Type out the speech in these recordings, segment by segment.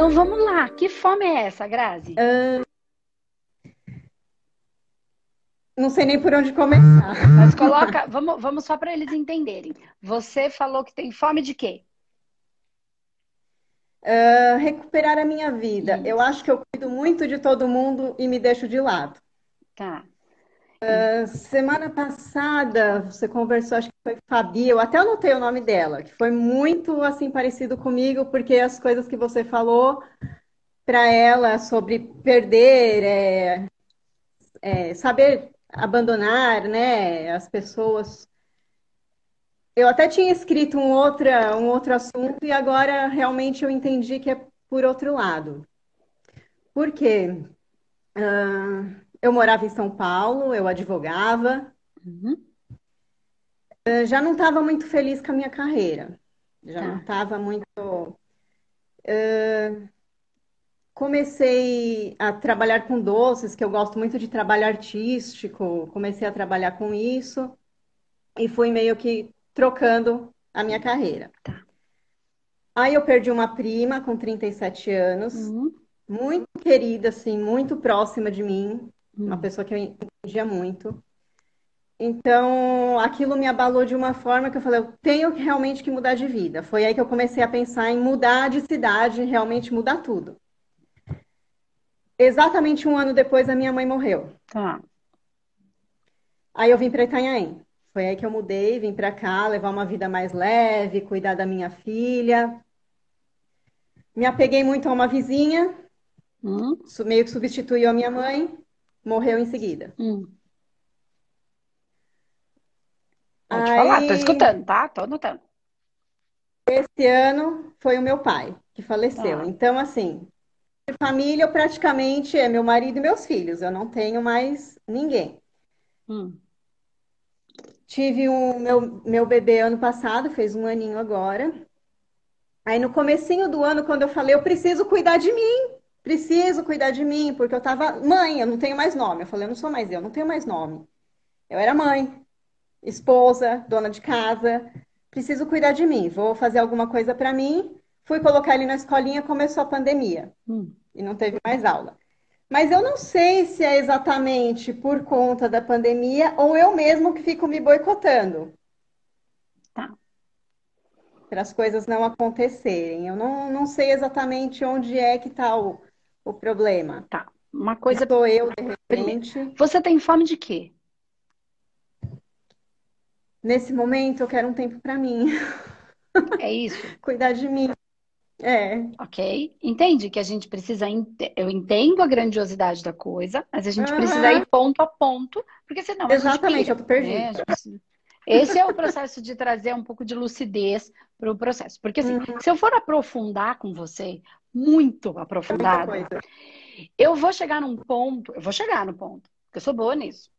Então vamos lá. Que fome é essa, Grazi? Uh... Não sei nem por onde começar. Mas coloca, vamos, vamos só para eles entenderem. Você falou que tem fome de quê? Uh, recuperar a minha vida. Isso. Eu acho que eu cuido muito de todo mundo e me deixo de lado. Tá. Uh, semana passada você conversou, acho que foi Fabi, eu até anotei o nome dela, que foi muito assim parecido comigo, porque as coisas que você falou para ela sobre perder, é, é, saber abandonar, né, as pessoas. Eu até tinha escrito um, outra, um outro assunto e agora realmente eu entendi que é por outro lado. Por quê? Uh, eu morava em São Paulo, eu advogava. Uhum. Uh, já não estava muito feliz com a minha carreira. Já tá. não estava muito. Uh, comecei a trabalhar com doces, que eu gosto muito de trabalho artístico. Comecei a trabalhar com isso e fui meio que trocando a minha carreira. Tá. Aí eu perdi uma prima com 37 anos, uhum. muito querida, assim, muito próxima de mim uma hum. pessoa que eu entendia muito. Então, aquilo me abalou de uma forma que eu falei, eu tenho realmente que mudar de vida. Foi aí que eu comecei a pensar em mudar de cidade, realmente mudar tudo. Exatamente um ano depois, a minha mãe morreu. Tá. Aí eu vim para Itanhaém. Foi aí que eu mudei, vim para cá, levar uma vida mais leve, cuidar da minha filha. Me apeguei muito a uma vizinha, hum. meio que substituiu a minha mãe morreu em seguida. Hum. Pode Aí, falar, tô escutando, tá? Tô anotando. Esse ano foi o meu pai que faleceu. Ah. Então, assim, de família eu praticamente é meu marido e meus filhos. Eu não tenho mais ninguém. Hum. Tive um meu, meu bebê ano passado, fez um aninho agora. Aí no comecinho do ano, quando eu falei, eu preciso cuidar de mim, preciso cuidar de mim, porque eu tava mãe, eu não tenho mais nome. Eu falei, eu não sou mais eu, não tenho mais nome. Eu era mãe, esposa, dona de casa, preciso cuidar de mim, vou fazer alguma coisa para mim. Fui colocar ele na escolinha, começou a pandemia hum. e não teve mais aula. Mas eu não sei se é exatamente por conta da pandemia ou eu mesmo que fico me boicotando. Tá. Para as coisas não acontecerem. Eu não, não sei exatamente onde é que está o, o problema. Tá. Uma coisa. Sou eu, de repente. Você tem fome de quê? Nesse momento, eu quero um tempo para mim. É isso? Cuidar de mim. É. Ok. Entende que a gente precisa. Eu entendo a grandiosidade da coisa, mas a gente uhum. precisa ir ponto a ponto, porque senão. Exatamente, pira, eu tô perdida. Né? Esse é o processo de trazer um pouco de lucidez para o processo. Porque, assim, uhum. se eu for aprofundar com você, muito aprofundado, eu vou chegar num ponto, eu vou chegar no ponto, porque eu sou boa nisso.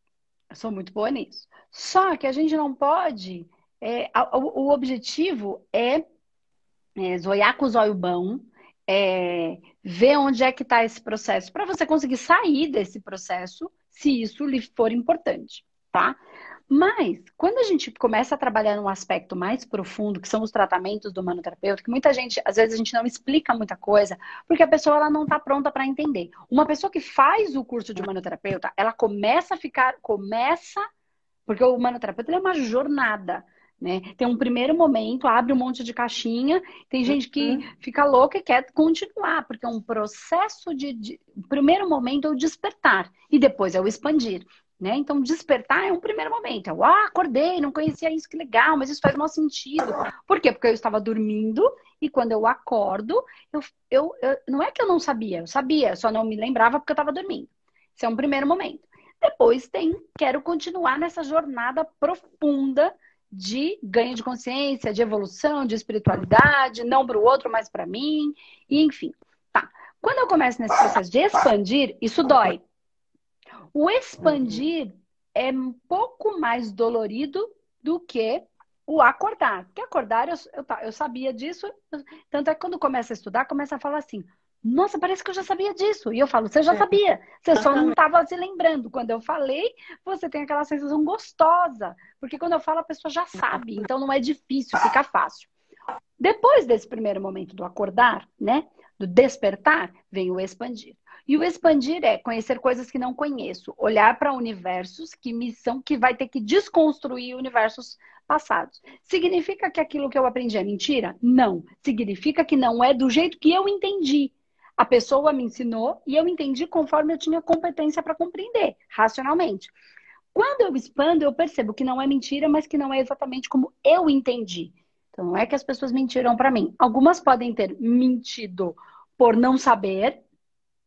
Eu sou muito boa nisso. Só que a gente não pode. É, o, o, objetivo é, é zoiar com o zóio bom, é, ver onde é que está esse processo, para você conseguir sair desse processo, se isso lhe for importante, tá? Mas, quando a gente começa a trabalhar num aspecto mais profundo, que são os tratamentos do manoterapeuta, que muita gente, às vezes a gente não explica muita coisa, porque a pessoa ela não está pronta para entender. Uma pessoa que faz o curso de manoterapeuta, ela começa a ficar, começa, porque o manoterapeuta é uma jornada. Né? Tem um primeiro momento, abre um monte de caixinha, tem gente que uhum. fica louca e quer continuar, porque é um processo de, de. Primeiro momento é o despertar, e depois é o expandir. Né? Então, despertar é um primeiro momento. Eu, ah, acordei, não conhecia isso, que legal, mas isso faz mau sentido. Por quê? Porque eu estava dormindo e quando eu acordo, eu, eu, eu não é que eu não sabia, eu sabia, só não me lembrava porque eu estava dormindo. Esse é um primeiro momento. Depois tem, quero continuar nessa jornada profunda de ganho de consciência, de evolução, de espiritualidade, não para o outro, mas para mim, e enfim. Tá. Quando eu começo nesse processo de expandir, isso dói. O expandir é um pouco mais dolorido do que o acordar. Porque acordar, eu, eu, eu sabia disso. Tanto é que quando começa a estudar, começa a falar assim: nossa, parece que eu já sabia disso. E eu falo, você já é. sabia, você só não estava se lembrando. Quando eu falei, você tem aquela sensação gostosa. Porque quando eu falo, a pessoa já sabe. Então não é difícil, fica fácil. Depois desse primeiro momento do acordar, né? do despertar, vem o expandir. E o expandir é conhecer coisas que não conheço, olhar para universos que me são que vai ter que desconstruir universos passados. Significa que aquilo que eu aprendi é mentira? Não. Significa que não é do jeito que eu entendi. A pessoa me ensinou e eu entendi conforme eu tinha competência para compreender, racionalmente. Quando eu expando, eu percebo que não é mentira, mas que não é exatamente como eu entendi. Então, não é que as pessoas mentiram para mim. Algumas podem ter mentido por não saber,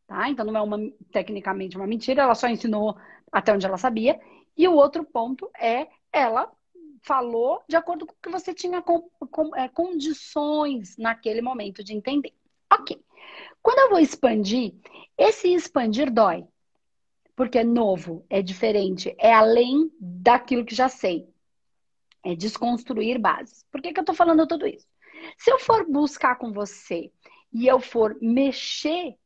tá? Então, não é uma, tecnicamente uma mentira, ela só ensinou até onde ela sabia. E o outro ponto é ela falou de acordo com o que você tinha com, com, é, condições naquele momento de entender. Ok. Quando eu vou expandir, esse expandir dói porque é novo, é diferente, é além daquilo que já sei. É desconstruir bases. Por que, que eu estou falando tudo isso? Se eu for buscar com você e eu for mexer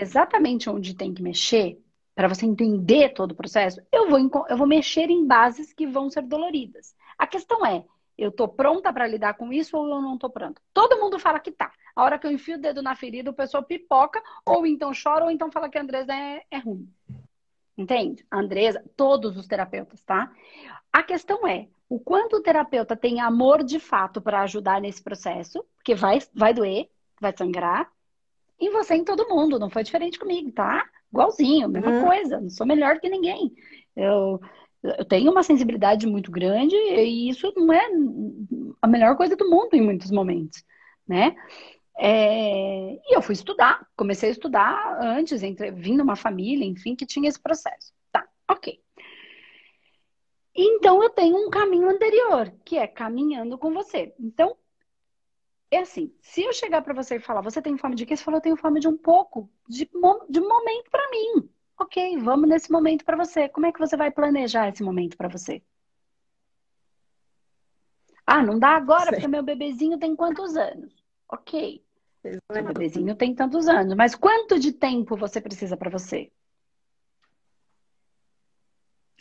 exatamente onde tem que mexer, para você entender todo o processo, eu vou, eu vou mexer em bases que vão ser doloridas. A questão é, eu tô pronta para lidar com isso ou eu não tô pronta? Todo mundo fala que tá. A hora que eu enfio o dedo na ferida, o pessoal pipoca, ou então chora, ou então fala que a Andresa é, é ruim. Entende? Andresa, todos os terapeutas, tá? A questão é, o quanto o terapeuta tem amor de fato para ajudar nesse processo, porque vai, vai doer, vai sangrar, em você em todo mundo, não foi diferente comigo, tá? Igualzinho, mesma uhum. coisa, não sou melhor que ninguém. Eu, eu tenho uma sensibilidade muito grande e isso não é a melhor coisa do mundo em muitos momentos, né? É, e eu fui estudar, comecei a estudar antes, entre, vim numa família, enfim, que tinha esse processo. Tá, ok. Então eu tenho um caminho anterior, que é caminhando com você. Então, é assim, se eu chegar para você e falar, você tem fome de quê? Você falou, eu tenho fome de um pouco, de, de um momento para mim. Ok, vamos nesse momento para você. Como é que você vai planejar esse momento para você? Ah, não dá agora, Sei. porque meu bebezinho tem quantos anos? Ok. Seu bebezinho tem tantos anos, mas quanto de tempo você precisa para você?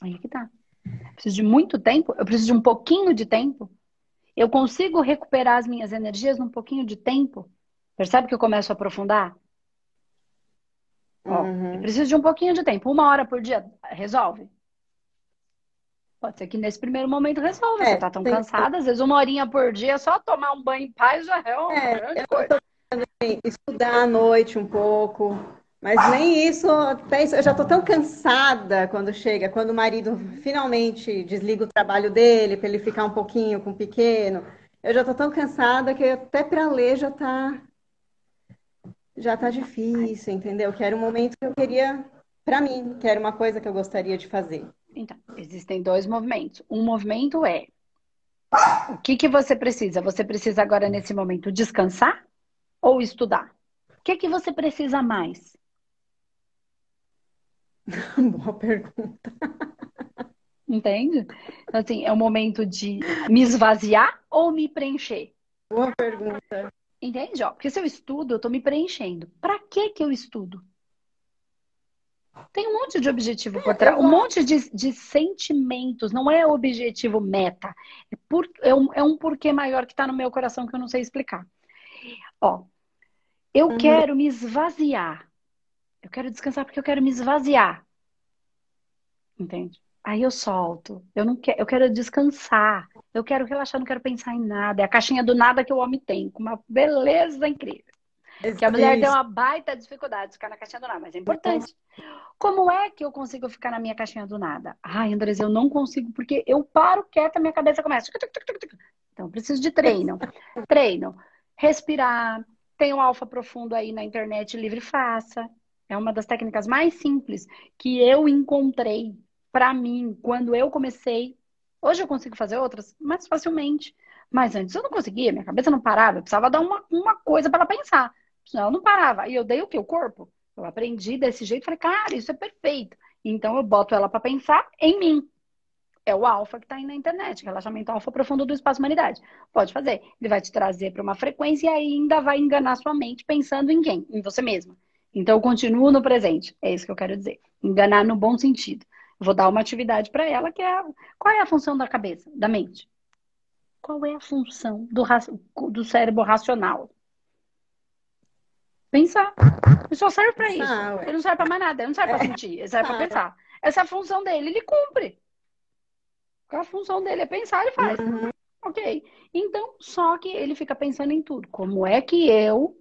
Aí que tá. Eu preciso de muito tempo? Eu preciso de um pouquinho de tempo? Eu consigo recuperar as minhas energias num pouquinho de tempo? Percebe que eu começo a aprofundar? Ó, uhum. eu preciso de um pouquinho de tempo. Uma hora por dia resolve? Pode ser que nesse primeiro momento resolva. É, você tá tão cansada, às vezes uma horinha por dia, só tomar um banho em paz já é uma é, grande coisa. Estudar à noite um pouco, mas nem isso, eu já estou tão cansada quando chega, quando o marido finalmente desliga o trabalho dele para ele ficar um pouquinho com o pequeno. Eu já estou tão cansada que até para ler já está já tá difícil, entendeu? Que era um momento que eu queria para mim, que era uma coisa que eu gostaria de fazer. Então, existem dois movimentos. Um movimento é o que, que você precisa? Você precisa agora, nesse momento, descansar ou estudar? O que, que você precisa mais? Boa pergunta. Entende? Então, assim, é o momento de me esvaziar ou me preencher? Boa pergunta. Entende? Ó, porque se eu estudo, eu estou me preenchendo. Para que que eu estudo? Tem um monte de objetivo por trás, um monte de, de sentimentos, não é objetivo meta. É, por, é, um, é um porquê maior que está no meu coração que eu não sei explicar. Ó, eu uhum. quero me esvaziar. Eu quero descansar porque eu quero me esvaziar. Entende? Aí eu solto. Eu não quero, eu quero descansar. Eu quero relaxar, não quero pensar em nada. É a caixinha do nada que o homem tem, com uma beleza incrível. Que a mulher tem uma baita dificuldade de ficar na caixinha do nada, mas é importante. Como é que eu consigo ficar na minha caixinha do nada? Ai, Andres, eu não consigo, porque eu paro quieta, minha cabeça começa. Então, preciso de treino. treino. Respirar. Tem um alfa profundo aí na internet, livre faça. É uma das técnicas mais simples que eu encontrei para mim quando eu comecei. Hoje eu consigo fazer outras mais facilmente. Mas antes eu não conseguia, minha cabeça não parava, eu precisava dar uma, uma coisa para pensar. Senão eu não parava. E eu dei o que? O corpo. Eu aprendi desse jeito, falei, cara, isso é perfeito. Então eu boto ela para pensar em mim. É o alfa que está aí na internet, relaxamento alfa profundo do espaço humanidade. Pode fazer. Ele vai te trazer para uma frequência e ainda vai enganar sua mente pensando em quem? Em você mesma. Então eu continuo no presente. É isso que eu quero dizer. Enganar no bom sentido. vou dar uma atividade para ela que é qual é a função da cabeça, da mente? Qual é a função do, do cérebro racional? Pensar. Ele só serve para isso. Ele não serve para mais nada. Ele não serve é. para sentir. Ele serve para pensar. Essa é a função dele. Ele cumpre. A função dele é pensar, ele faz. Uhum. Ok. Então, só que ele fica pensando em tudo. Como é que eu,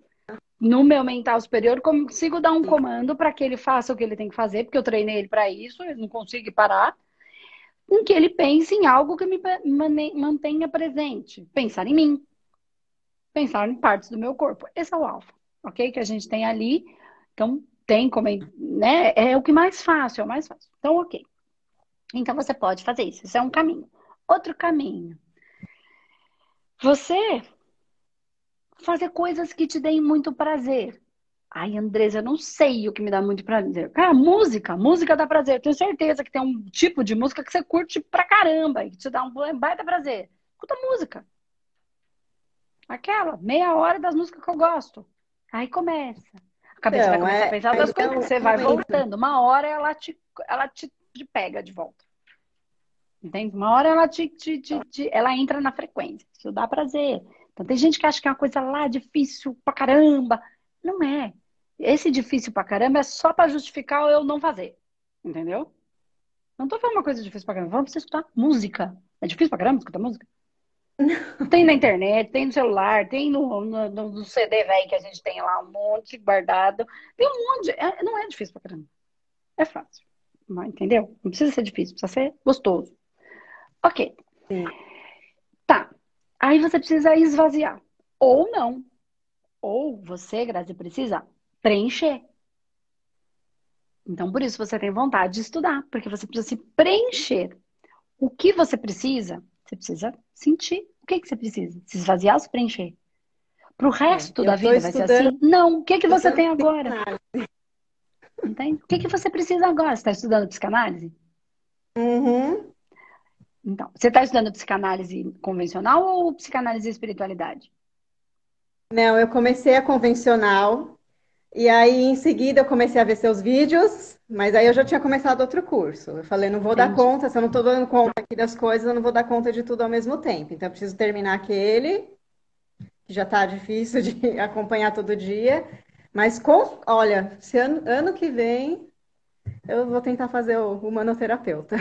no meu mental superior, consigo dar um comando para que ele faça o que ele tem que fazer, porque eu treinei ele para isso, eu não consigo parar. Em que ele pense em algo que me mantenha presente. Pensar em mim. Pensar em partes do meu corpo. Esse é o alfa, ok? Que a gente tem ali. Então, tem como, né? É o que mais fácil, é o mais fácil. Então, ok. Então, você pode fazer isso. Isso é um caminho. Outro caminho você fazer coisas que te deem muito prazer. Ai, Andresa, eu não sei o que me dá muito prazer. Cara, música, música dá prazer. Tenho certeza que tem um tipo de música que você curte pra caramba e que te dá um baita prazer. Escuta música. Aquela, meia hora das músicas que eu gosto. Aí começa. A cabeça vai começar é, a pensar das coisas que você vai voltando. Uma hora ela te, ela te, te pega de volta. Entende? Uma hora ela te, te, te, te, ela entra na frequência. Isso dá prazer. Então tem gente que acha que é uma coisa lá difícil pra caramba. Não é. Esse difícil pra caramba é só para justificar eu não fazer. Entendeu? Não tô falando uma coisa difícil pra caramba. Vamos escutar música. É difícil pra caramba escutar música? Não. Tem na internet, tem no celular, tem no, no, no CD velho que a gente tem lá, um monte guardado. Tem um monte. É, não é difícil pra caramba. É fácil. Entendeu? Não precisa ser difícil, precisa ser gostoso. Ok. Sim. Aí você precisa esvaziar. Ou não. Ou você, Grazi, precisa preencher. Então, por isso você tem vontade de estudar, porque você precisa se preencher. O que você precisa? Você precisa sentir. O que, que você precisa? Se esvaziar ou se preencher? Para o resto é, da vida vai ser assim? Não. O que, que você tem agora? Entende? O que, que você precisa agora? Você está estudando psicanálise? Uhum. Então, você está estudando psicanálise convencional ou psicanálise e espiritualidade? Não, eu comecei a convencional e aí em seguida eu comecei a ver seus vídeos, mas aí eu já tinha começado outro curso. Eu falei, não vou Entendi. dar conta, se eu não estou dando conta aqui das coisas, eu não vou dar conta de tudo ao mesmo tempo. Então eu preciso terminar aquele, que já está difícil de acompanhar todo dia. Mas com, olha, se ano, ano que vem eu vou tentar fazer o humanoterapeuta.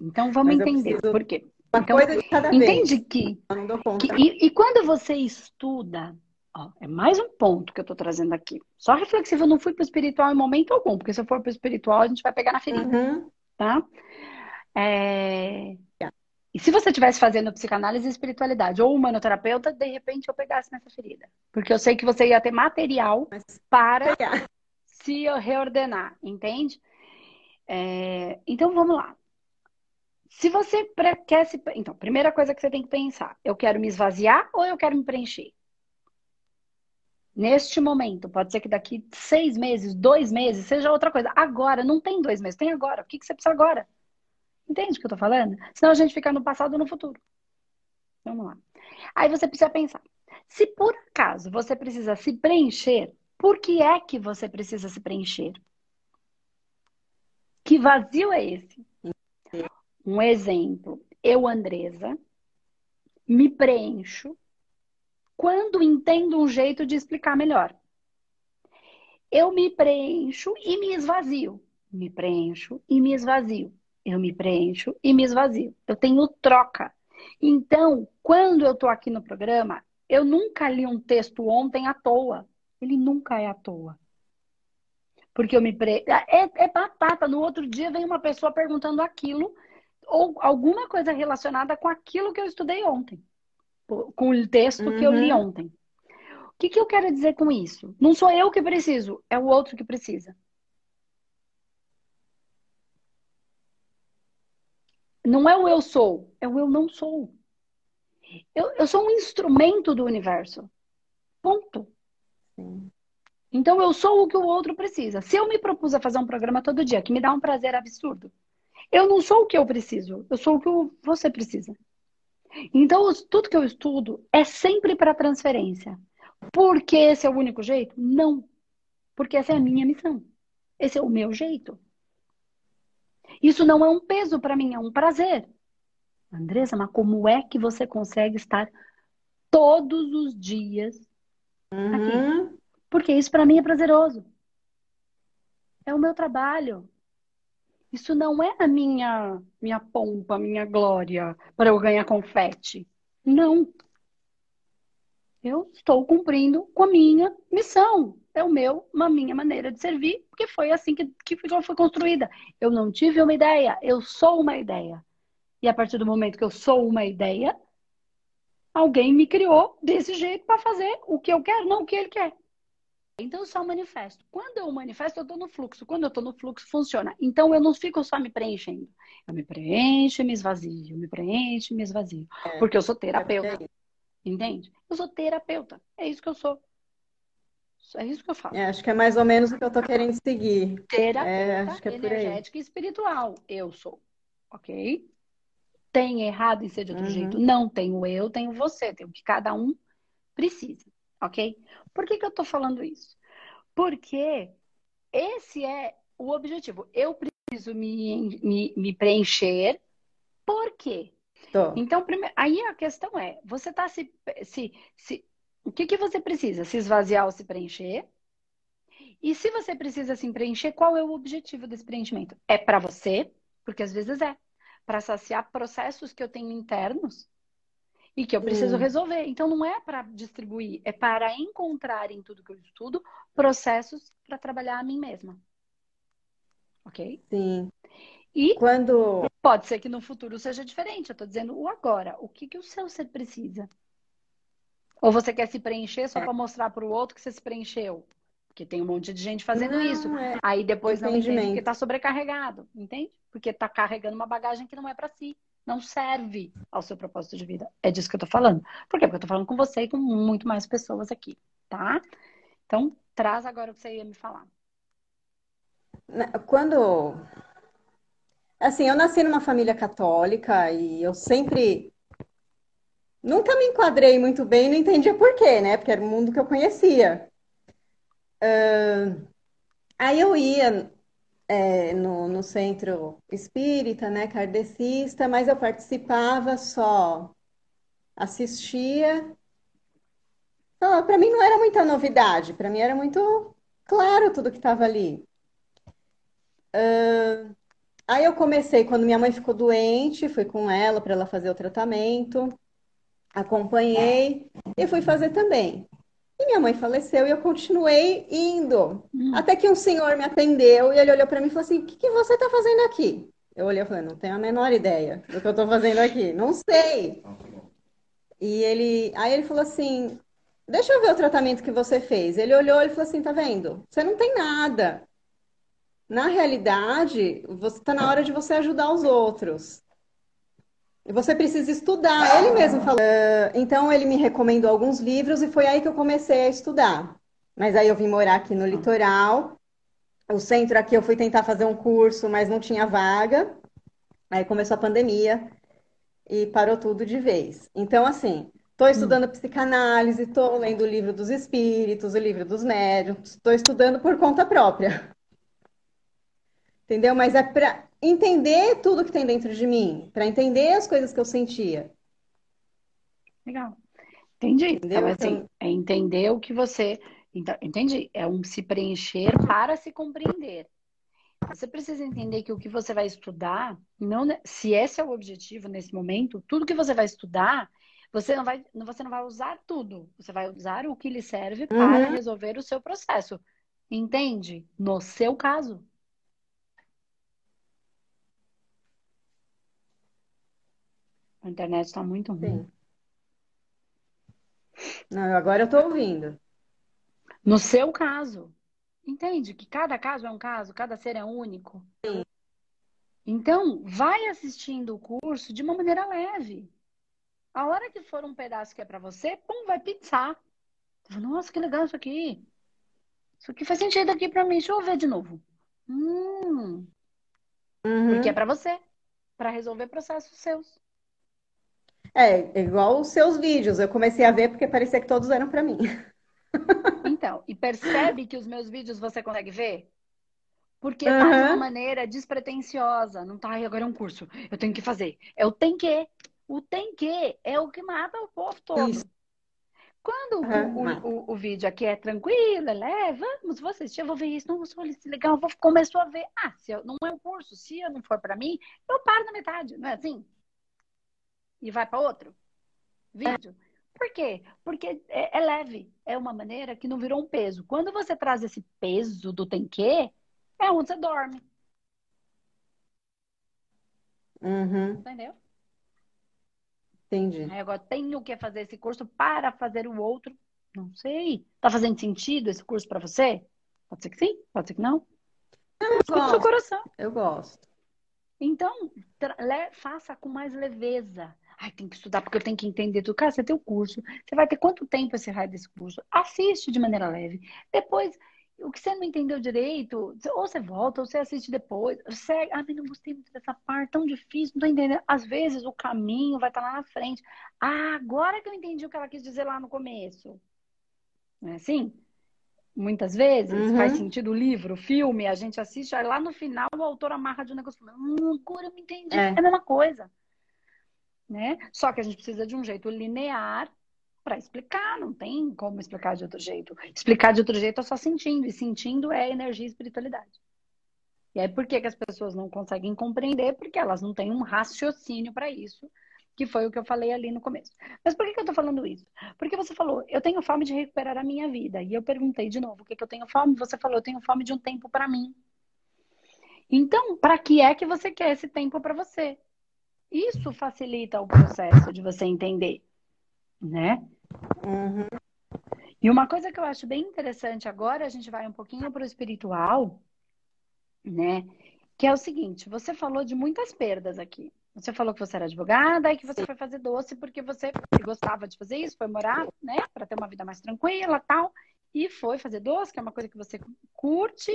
Então vamos entender preciso... por quê. Uma então, coisa de cada entende vez. que, que e, e, quando você estuda, ó, é mais um ponto que eu estou trazendo aqui. Só reflexivo, eu não fui para o espiritual em momento algum, porque se eu for para o espiritual a gente vai pegar na ferida, uhum. tá? É... E se você estivesse fazendo psicanálise e espiritualidade ou humanoterapeuta, de repente eu pegasse nessa ferida. Porque eu sei que você ia ter material Mas para pegar. se reordenar, entende? É... Então vamos lá. Se você quer se. Então, primeira coisa que você tem que pensar: eu quero me esvaziar ou eu quero me preencher? Neste momento, pode ser que daqui seis meses, dois meses, seja outra coisa. Agora, não tem dois meses, tem agora. O que, que você precisa agora? Entende o que eu tô falando? Senão a gente fica no passado ou no futuro. Vamos lá. Aí você precisa pensar: se por acaso você precisa se preencher, por que é que você precisa se preencher? Que vazio é esse? Um exemplo, eu, Andresa, me preencho quando entendo um jeito de explicar melhor. Eu me preencho e me esvazio. Me preencho e me esvazio. Eu me preencho e me esvazio. Eu tenho troca. Então, quando eu estou aqui no programa, eu nunca li um texto ontem à toa. Ele nunca é à toa. Porque eu me pre... é, é batata. No outro dia vem uma pessoa perguntando aquilo ou alguma coisa relacionada com aquilo que eu estudei ontem, com o texto uhum. que eu li uhum. ontem. O que, que eu quero dizer com isso? Não sou eu que preciso, é o outro que precisa. Não é o eu sou, é o eu não sou. Eu, eu sou um instrumento do universo. Ponto. Sim. Então eu sou o que o outro precisa. Se eu me propus a fazer um programa todo dia que me dá um prazer absurdo, eu não sou o que eu preciso, eu sou o que você precisa. Então, tudo que eu estudo é sempre para transferência. Porque esse é o único jeito? Não. Porque essa é a minha missão. Esse é o meu jeito. Isso não é um peso para mim, é um prazer. Andressa, mas como é que você consegue estar todos os dias uhum. aqui? Porque isso para mim é prazeroso. É o meu trabalho. Isso não é a minha minha pompa, minha glória para eu ganhar confete. Não. Eu estou cumprindo com a minha missão. É o meu, uma minha maneira de servir, porque foi assim que, que foi construída. Eu não tive uma ideia, eu sou uma ideia. E a partir do momento que eu sou uma ideia, alguém me criou desse jeito para fazer o que eu quero, não o que ele quer. Então eu só manifesto. Quando eu manifesto, eu estou no fluxo. Quando eu estou no fluxo, funciona. Então eu não fico só me preenchendo. Eu me preencho e me esvazio, me preencho e me esvazio. É, porque eu sou terapeuta. É Entende? Eu sou terapeuta. É isso que eu sou. É isso que eu falo. É, acho que é mais ou menos o que eu estou querendo seguir. Terapeuta é, é energética e espiritual. Eu sou. Ok? Tem errado em ser de outro uhum. jeito? Não tenho eu, tenho você. Tenho que cada um precisa. Ok? Por que, que eu estou falando isso? Porque esse é o objetivo. Eu preciso me, me, me preencher. Por quê? Tô. Então, primeiro, aí a questão é: você está se, se, se. O que, que você precisa? Se esvaziar ou se preencher? E se você precisa se preencher, qual é o objetivo desse preenchimento? É para você, porque às vezes é, para saciar processos que eu tenho internos e que eu preciso hum. resolver. Então não é para distribuir, é para encontrar em tudo que eu estudo processos para trabalhar a mim mesma. Ok? Sim. E quando pode ser que no futuro seja diferente. Eu estou dizendo o agora. O que, que o seu ser precisa? Ou você quer se preencher só é. para mostrar para o outro que você se preencheu? Porque tem um monte de gente fazendo não, isso. É. Aí depois não entende porque está sobrecarregado, entende? Porque está carregando uma bagagem que não é para si não serve ao seu propósito de vida. É disso que eu tô falando. Por quê? Porque eu tô falando com você e com muito mais pessoas aqui, tá? Então, traz agora o que você ia me falar. Quando. Assim, eu nasci numa família católica e eu sempre. Nunca me enquadrei muito bem, não entendia por quê, né? Porque era o mundo que eu conhecia. Uh... Aí eu ia é, no, no centro espírita, né, kardecista, mas eu participava só, assistia. Então, para mim não era muita novidade, para mim era muito claro tudo que estava ali. Uh, aí eu comecei, quando minha mãe ficou doente, fui com ela para ela fazer o tratamento, acompanhei e fui fazer também. E minha mãe faleceu e eu continuei indo. Hum. Até que um senhor me atendeu e ele olhou para mim e falou assim: O que, que você está fazendo aqui? Eu olhei e falei: Não tenho a menor ideia do que eu estou fazendo aqui. Não sei. E ele, aí ele falou assim: Deixa eu ver o tratamento que você fez. Ele olhou e falou assim: Tá vendo? Você não tem nada. Na realidade, você está na hora de você ajudar os outros. Você precisa estudar. Ele mesmo falou. Uh, então, ele me recomendou alguns livros e foi aí que eu comecei a estudar. Mas aí eu vim morar aqui no litoral. O centro aqui eu fui tentar fazer um curso, mas não tinha vaga. Aí começou a pandemia e parou tudo de vez. Então, assim, estou estudando hum. psicanálise, estou lendo o livro dos espíritos, o livro dos médiums, estou estudando por conta própria. Entendeu? Mas é para entender tudo que tem dentro de mim, para entender as coisas que eu sentia. Legal. Entendi. Entendeu? Então, assim, então... é entender o que você. Então, entendi. É um se preencher para se compreender. Você precisa entender que o que você vai estudar, não, se esse é o objetivo nesse momento, tudo que você vai estudar, você não vai, você não vai usar tudo. Você vai usar o que lhe serve para uhum. resolver o seu processo. Entende? No seu caso. A internet está muito ruim. Sim. Não, agora eu estou ouvindo. No seu caso, entende que cada caso é um caso, cada ser é único. Sim. Então, vai assistindo o curso de uma maneira leve. A hora que for um pedaço que é para você, pum, vai pizzar. Nossa, que legal isso aqui. Isso aqui faz sentido aqui para mim. Deixa eu ver de novo. Hum. Uhum. Porque é para você, para resolver processos seus. É, igual os seus vídeos. Eu comecei a ver porque parecia que todos eram para mim. Então, e percebe que os meus vídeos você consegue ver? Porque uhum. tá de uma maneira despretensiosa. Não tá, agora é um curso. Eu tenho que fazer. É o tem que. O tem que é o que mata o povo todo. Isso. Quando uhum, o, o, o, vídeo aqui é tranquilo, é leve, vamos, vou assistir, eu vou ver isso, não, vou isso legal, vou começar a ver. Ah, se eu, não é um curso, se eu não for para mim, eu paro na metade, não é assim? E vai para outro vídeo. Por quê? Porque é, é, leve, é uma maneira que não virou um peso. Quando você traz esse peso do tem que, é onde você dorme. Uhum. Entendeu? Entendi. Aí agora tenho que fazer esse curso para fazer o outro. Não sei. Tá fazendo sentido esse curso para você? Pode ser que sim, pode ser que não. Eu gosto. seu coração. Eu gosto. Então, faça com mais leveza. Ai, tem que estudar porque eu tenho que entender tudo. Cara, você tem o curso. Você vai ter quanto tempo esse raio desse curso? Assiste de maneira leve. Depois, o que você não entendeu direito, ou você volta, ou você assiste depois. Você, ah, mas não gostei muito dessa parte, tão difícil, não tô entendendo. Às vezes o caminho vai estar lá na frente. Ah, agora que eu entendi o que ela quis dizer lá no começo. Não é assim? Muitas vezes uhum. faz sentido o livro, o filme, a gente assiste, aí lá no final o autor amarra de um negócio. Hum, agora eu me entendi. É. é a mesma coisa. Né? Só que a gente precisa de um jeito linear para explicar, não tem como explicar de outro jeito. Explicar de outro jeito é só sentindo, e sentindo é energia e espiritualidade. E aí, por que, que as pessoas não conseguem compreender? Porque elas não têm um raciocínio para isso, que foi o que eu falei ali no começo. Mas por que, que eu estou falando isso? Porque você falou, eu tenho fome de recuperar a minha vida. E eu perguntei de novo, o que, que eu tenho fome? Você falou, eu tenho fome de um tempo para mim. Então, para que é que você quer esse tempo para você? Isso facilita o processo de você entender, né? Uhum. E uma coisa que eu acho bem interessante agora, a gente vai um pouquinho para o espiritual, né? Que é o seguinte: você falou de muitas perdas aqui. Você falou que você era advogada e que você foi fazer doce porque você gostava de fazer isso, foi morar, né, para ter uma vida mais tranquila, tal, e foi fazer doce, que é uma coisa que você curte,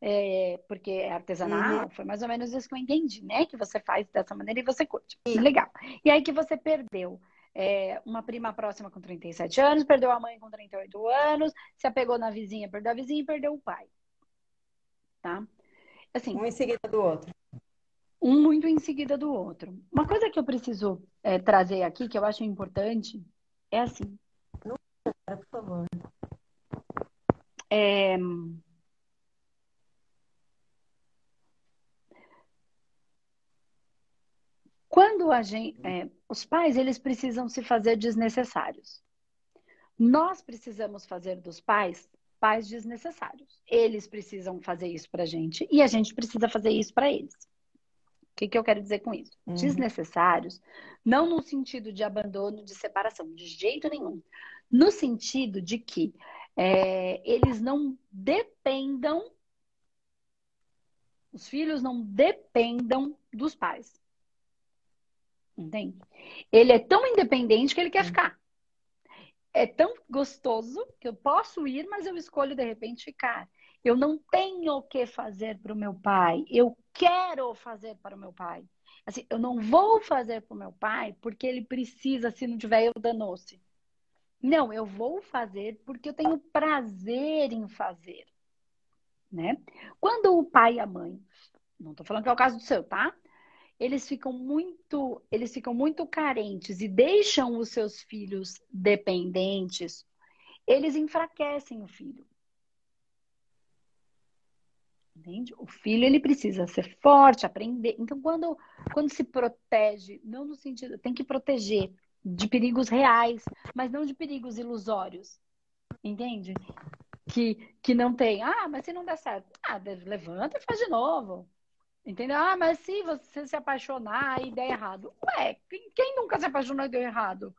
é, porque é artesanal. Uhum. Foi mais ou menos isso que eu entendi, né? Que você faz dessa maneira e você curte. Sim. Legal. E aí que você perdeu é, uma prima próxima com 37 anos, perdeu a mãe com 38 anos, se apegou na vizinha, perdeu a vizinha e perdeu o pai. Tá? Assim, um em seguida do outro. Um muito em seguida do outro. Uma coisa que eu preciso é, trazer aqui, que eu acho importante, é assim. Não, por favor. É, Quando a gente, é, os pais eles precisam se fazer desnecessários. Nós precisamos fazer dos pais pais desnecessários. Eles precisam fazer isso para a gente e a gente precisa fazer isso para eles. O que, que eu quero dizer com isso? Uhum. Desnecessários, não no sentido de abandono, de separação, de jeito nenhum. No sentido de que é, eles não dependam, os filhos não dependam dos pais. Entende? Ele é tão independente que ele quer ficar. É tão gostoso que eu posso ir, mas eu escolho de repente ficar. Eu não tenho o que fazer para o meu pai. Eu quero fazer para o meu pai. Assim, eu não vou fazer para o meu pai porque ele precisa, se não tiver, eu danou-se. Não, eu vou fazer porque eu tenho prazer em fazer. Né? Quando o pai e a mãe, não estou falando que é o caso do seu, tá? Eles ficam muito, eles ficam muito carentes e deixam os seus filhos dependentes, eles enfraquecem o filho. Entende? O filho ele precisa ser forte, aprender. Então, quando, quando se protege, não no sentido, tem que proteger de perigos reais, mas não de perigos ilusórios. Entende? Que, que não tem. Ah, mas se não der certo, ah, levanta e faz de novo. Entendeu? Ah, mas se você se apaixonar e der errado. Ué, quem nunca se apaixonou e deu errado?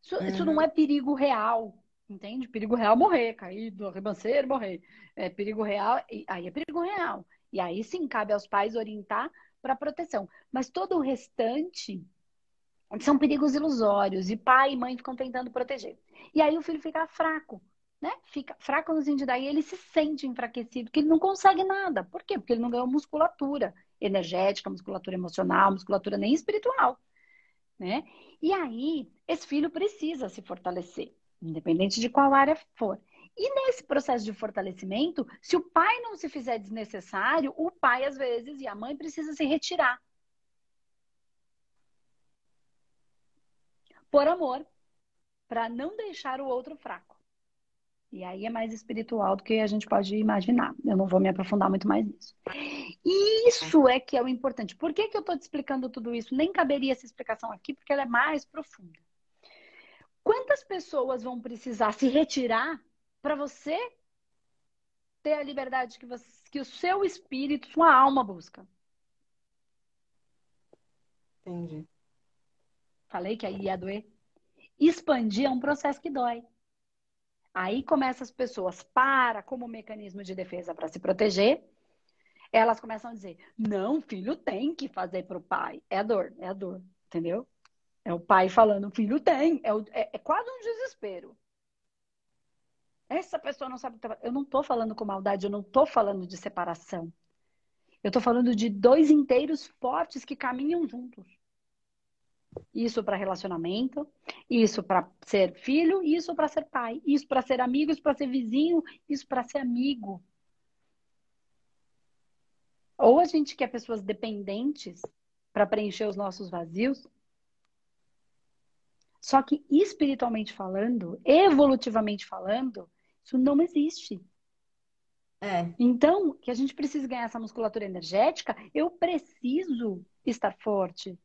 Isso, uhum. isso, não é perigo real, entende? Perigo real morrer, cair do ribanceiro, morrer. É perigo real, aí é perigo real. E aí sim cabe aos pais orientar para proteção. Mas todo o restante são perigos ilusórios e pai e mãe ficam tentando proteger. E aí o filho fica fraco né, fica fraco no sentido daí ele se sente enfraquecido, que ele não consegue nada. Por quê? Porque ele não ganhou musculatura energética, musculatura emocional, musculatura nem espiritual, né? E aí esse filho precisa se fortalecer, independente de qual área for. E nesse processo de fortalecimento, se o pai não se fizer desnecessário, o pai às vezes e a mãe precisa se retirar. Por amor, para não deixar o outro fraco. E aí é mais espiritual do que a gente pode imaginar. Eu não vou me aprofundar muito mais nisso. E isso é que é o importante. Por que, que eu estou te explicando tudo isso? Nem caberia essa explicação aqui, porque ela é mais profunda. Quantas pessoas vão precisar se retirar para você ter a liberdade que, você, que o seu espírito, sua alma busca? Entendi. Falei que aí ia doer. Expandir é um processo que dói. Aí começam as pessoas para como mecanismo de defesa para se proteger. Elas começam a dizer: não, filho tem que fazer para o pai. É a dor, é a dor, entendeu? É o pai falando: filho tem. É, o, é, é quase um desespero. Essa pessoa não sabe. Eu não estou falando com maldade, eu não estou falando de separação. Eu estou falando de dois inteiros fortes que caminham juntos. Isso para relacionamento, isso para ser filho, isso para ser pai, isso para ser amigo, isso para ser vizinho, isso para ser amigo. Ou a gente quer pessoas dependentes para preencher os nossos vazios. Só que espiritualmente falando, evolutivamente falando, isso não existe. É. Então, que a gente precisa ganhar essa musculatura energética, eu preciso estar forte.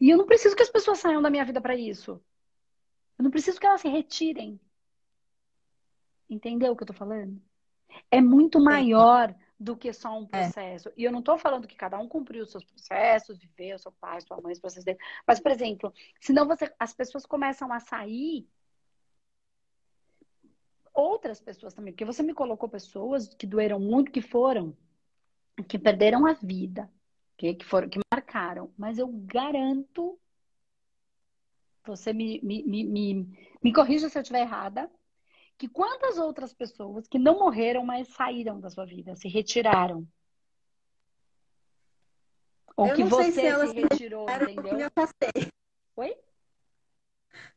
E eu não preciso que as pessoas saiam da minha vida para isso. Eu não preciso que elas se retirem. Entendeu o que eu tô falando? É muito maior do que só um é. processo. É. E eu não estou falando que cada um cumpriu os seus processos, viveu, seu pai, sua mãe, os processos dele. Mas, por exemplo, senão você, as pessoas começam a sair. Outras pessoas também, porque você me colocou pessoas que doeram muito, que foram, que perderam a vida, que, que foram, que marcaram. Mas eu garanto, você me, me, me, me, me corrija se eu estiver errada, que quantas outras pessoas que não morreram, mas saíram da sua vida, se retiraram. Ou eu que você se, se retirou, entendeu? Me afastei. Oi?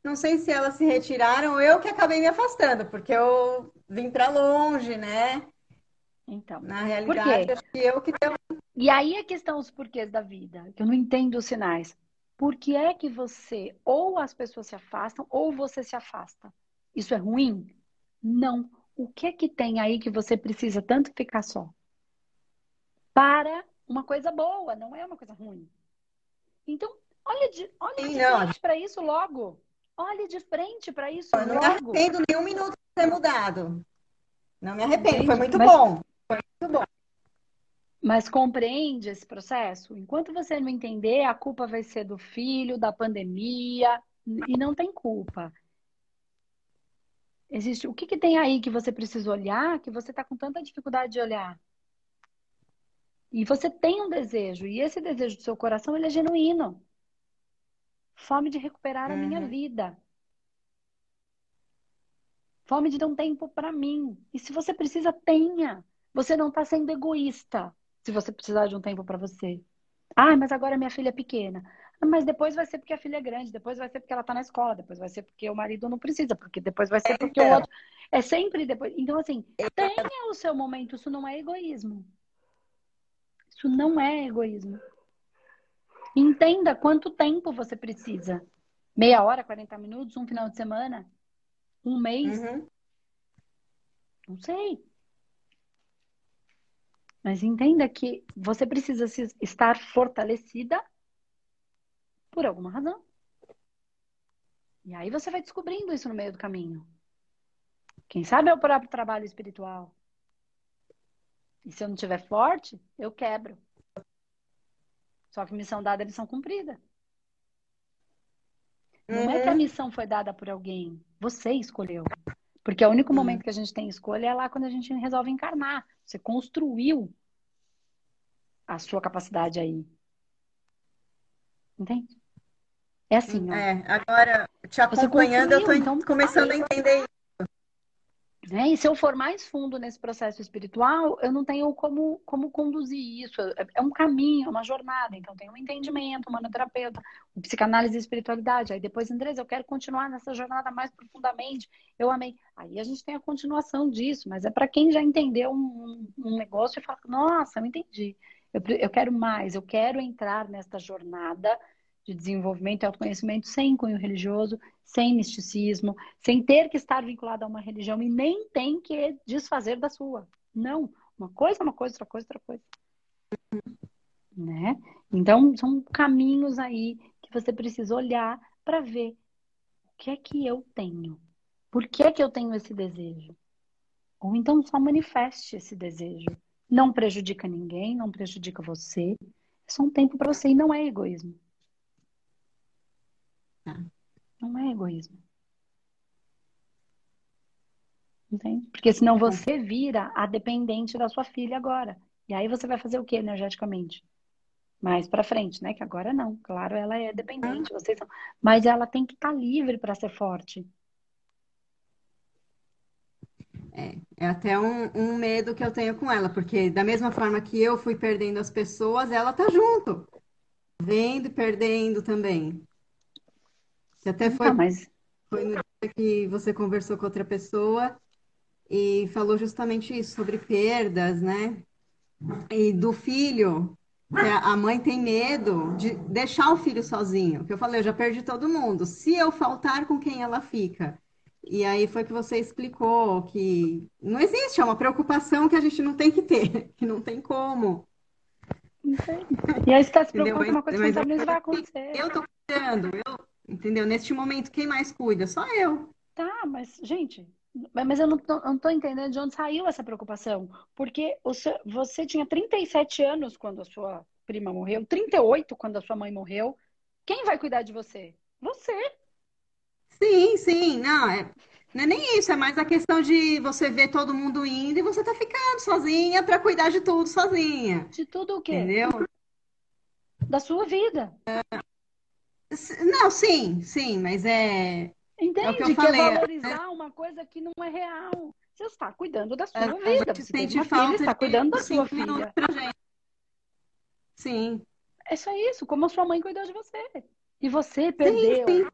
Não sei se elas se retiraram, eu que acabei me afastando, porque eu vim para longe, né? Então, na realidade, acho que eu que tenho... E aí a questão os porquês da vida, que eu não entendo os sinais. Por que é que você, ou as pessoas se afastam, ou você se afasta? Isso é ruim? Não. O que é que tem aí que você precisa tanto ficar só? Para uma coisa boa, não é uma coisa ruim. Então, olha de, olha de frente para isso logo. Olhe de frente para isso eu logo. Não me arrependo nenhum minuto de ter mudado. Não me arrependo, Entendi. foi muito Mas... bom. Foi muito bom. Mas compreende esse processo? Enquanto você não entender, a culpa vai ser do filho, da pandemia, e não tem culpa. Existe. O que, que tem aí que você precisa olhar que você está com tanta dificuldade de olhar? E você tem um desejo, e esse desejo do seu coração ele é genuíno. Fome de recuperar uhum. a minha uhum. vida. Fome de dar um tempo para mim. E se você precisa, tenha. Você não está sendo egoísta se você precisar de um tempo para você. Ah, mas agora minha filha é pequena. Ah, mas depois vai ser porque a filha é grande, depois vai ser porque ela está na escola, depois vai ser porque o marido não precisa, porque depois vai ser porque o outro. É sempre depois. Então, assim, tenha o seu momento, isso não é egoísmo. Isso não é egoísmo. Entenda quanto tempo você precisa. Meia hora, 40 minutos, um final de semana, um mês. Uhum. Não sei. Mas entenda que você precisa estar fortalecida por alguma razão. E aí você vai descobrindo isso no meio do caminho. Quem sabe é o próprio trabalho espiritual. E se eu não estiver forte, eu quebro. Só que missão dada é missão cumprida. Não é que a uhum. missão foi dada por alguém. Você escolheu. Porque o único hum. momento que a gente tem escolha é lá quando a gente resolve encarnar. Você construiu a sua capacidade aí. Entende? É assim, ó. É, agora, te acompanhando, eu tô então, começando a entender isso. Né? E se eu for mais fundo nesse processo espiritual, eu não tenho como, como conduzir isso. É, é um caminho, é uma jornada. Então, tem um entendimento, um manoterapeuta, um psicanálise e espiritualidade. Aí depois, Andresa, eu quero continuar nessa jornada mais profundamente. Eu amei. Aí a gente tem a continuação disso, mas é para quem já entendeu um, um, negócio e fala, nossa, eu entendi. Eu, eu quero mais, eu quero entrar nesta jornada de desenvolvimento e autoconhecimento sem cunho religioso, sem misticismo, sem ter que estar vinculado a uma religião e nem tem que desfazer da sua. Não. Uma coisa é uma coisa, outra coisa, outra coisa. Né? Então, são caminhos aí que você precisa olhar para ver o que é que eu tenho. Por que é que eu tenho esse desejo? Ou então só manifeste esse desejo. Não prejudica ninguém, não prejudica você. É só um tempo para você e não é egoísmo. Tá. Não é egoísmo. Entende? Porque senão você vira a dependente da sua filha agora. E aí você vai fazer o que energeticamente? Mais para frente, né? Que agora não. Claro, ela é dependente, vocês são. Mas ela tem que estar tá livre para ser forte. É, é até um, um, medo que eu tenho com ela, porque da mesma forma que eu fui perdendo as pessoas, ela tá junto. Vendo e perdendo também. Que até foi, ah, mas... foi no dia que você conversou com outra pessoa e falou justamente isso, sobre perdas, né? E do filho, a mãe tem medo de deixar o filho sozinho. Que eu falei, eu já perdi todo mundo. Se eu faltar, com quem ela fica? E aí foi que você explicou que não existe, é uma preocupação que a gente não tem que ter, que não tem como. E aí você está se preocupando com uma coisa que não vai acontecer. Eu estou cuidando, eu, entendeu? Neste momento, quem mais cuida? Só eu. Tá, mas, gente, mas eu não tô, não tô entendendo de onde saiu essa preocupação. Porque seu, você tinha 37 anos quando a sua prima morreu, 38 quando a sua mãe morreu. Quem vai cuidar de você? Você. Sim, sim. Não, é, não é nem isso. É mais a questão de você ver todo mundo indo e você tá ficando sozinha para cuidar de tudo sozinha. De tudo o quê? Entendeu? Da sua vida. É... Não, sim, sim, mas é Entende? É que, eu falei. é valorizar uma coisa que não é real. Você está cuidando da sua é, vida. Você sente uma filha, está cuidando da sua filha. Sim. É só isso, como a sua mãe cuidou de você. E você perdeu. Sim, sim.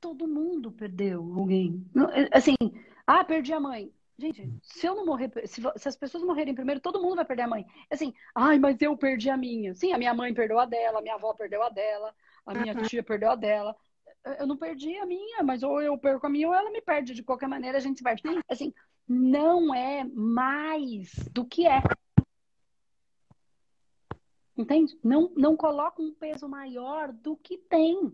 Todo mundo perdeu alguém. É, assim, ah, perdi a mãe. Gente, se eu não morrer, se, se, as pessoas morrerem primeiro, todo mundo vai perder a mãe. Assim, ai, mas eu perdi a minha. Sim, a minha mãe perdeu a dela, a minha avó perdeu a dela, a minha tia perdeu a dela eu não perdi a minha, mas ou eu perco a minha ou ela me perde. De qualquer maneira, a gente vai. Assim, não é mais do que é. Entende? Não, não coloca um peso maior do que tem.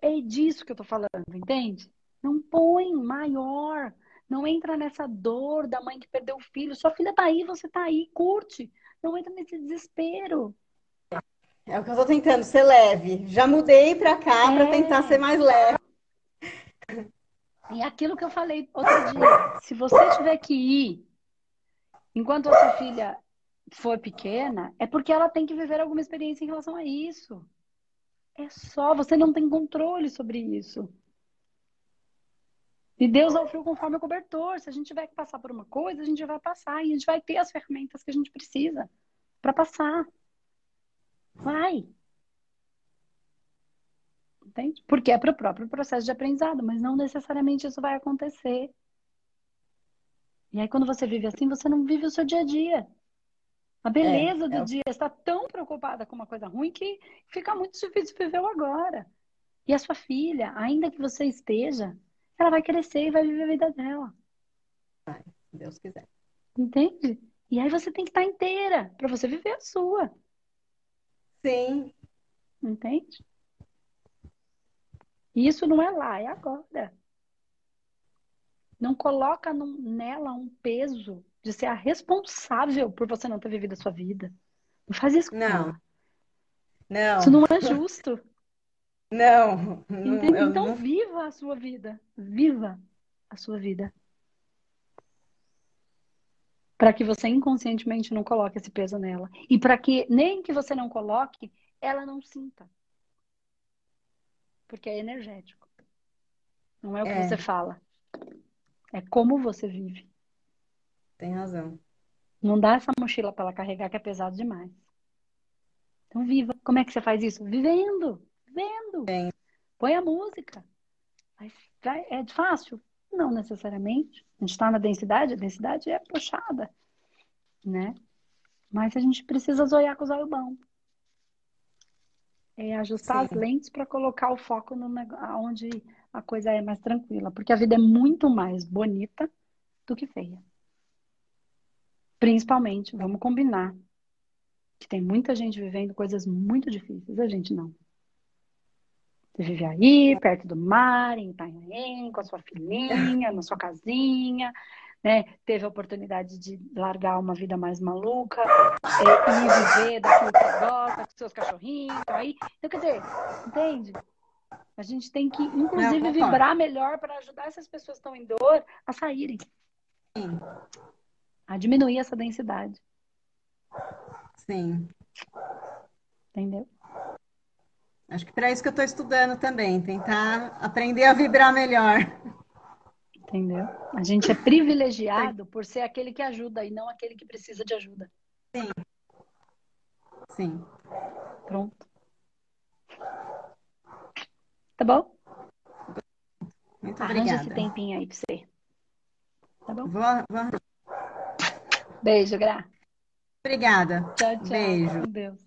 É disso que eu tô falando, entende? Não põe maior. Não entra nessa dor da mãe que perdeu o filho. Sua filha tá aí, você tá aí, curte. Não entra nesse desespero. É o que eu estou tentando, ser leve. Já mudei para cá é... para tentar ser mais leve. E aquilo que eu falei outro dia, se você tiver que ir enquanto a sua filha for pequena, é porque ela tem que viver alguma experiência em relação a isso. É só, você não tem controle sobre isso. E Deus é o frio conforme o cobertor. Se a gente tiver que passar por uma coisa, a gente vai passar e a gente vai ter as ferramentas que a gente precisa para passar. Vai. Entende? Porque é para o próprio processo de aprendizado, mas não necessariamente isso vai acontecer. E aí, quando você vive assim, você não vive o seu dia a dia. A beleza é, do é... dia está tão preocupada com uma coisa ruim que fica muito difícil viver o agora. E a sua filha, ainda que você esteja, ela vai crescer e vai viver a vida dela. Vai, se Deus quiser. Entende? E aí você tem que estar inteira para você viver a sua. Sim. Entende? Isso não é lá, é agora. Não coloca nela um peso de ser a responsável por você não ter vivido a sua vida. Não faz isso com não. ela. Não. Isso não é justo. Não. não então não... viva a sua vida. Viva a sua vida. Para que você inconscientemente não coloque esse peso nela. E para que nem que você não coloque, ela não sinta. Porque é energético. Não é o que é. você fala. É como você vive. Tem razão. Não dá essa mochila para ela carregar que é pesado demais. Então viva. Como é que você faz isso? Vivendo. Vendo. Põe a música. Mas é fácil? Não necessariamente. A gente está na densidade, a densidade é puxada, né? Mas a gente precisa zoiar com os olhos bons. é ajustar Sim. as lentes para colocar o foco no onde a coisa é mais tranquila, porque a vida é muito mais bonita do que feia. Principalmente, vamos combinar, que tem muita gente vivendo coisas muito difíceis, a gente não. Você vive aí, perto do mar, em Itanhaém, com a sua filhinha, na sua casinha, né? Teve a oportunidade de largar uma vida mais maluca é, e viver daquilo que gosta, com seus cachorrinhos, tá aí. Então, quer dizer, entende? A gente tem que, inclusive, vibrar melhor para ajudar essas pessoas que estão em dor a saírem. Sim. A diminuir essa densidade. Sim. Entendeu? Acho que para isso que eu estou estudando também, tentar aprender a vibrar melhor. Entendeu? A gente é privilegiado por ser aquele que ajuda e não aquele que precisa de ajuda. Sim. Sim. Pronto. Tá bom? Muito Arranja obrigada. esse tempinho aí pra você. Tá bom? Vou, vou... Beijo, Gra. Obrigada. Tchau, tchau. Beijo. Com Deus.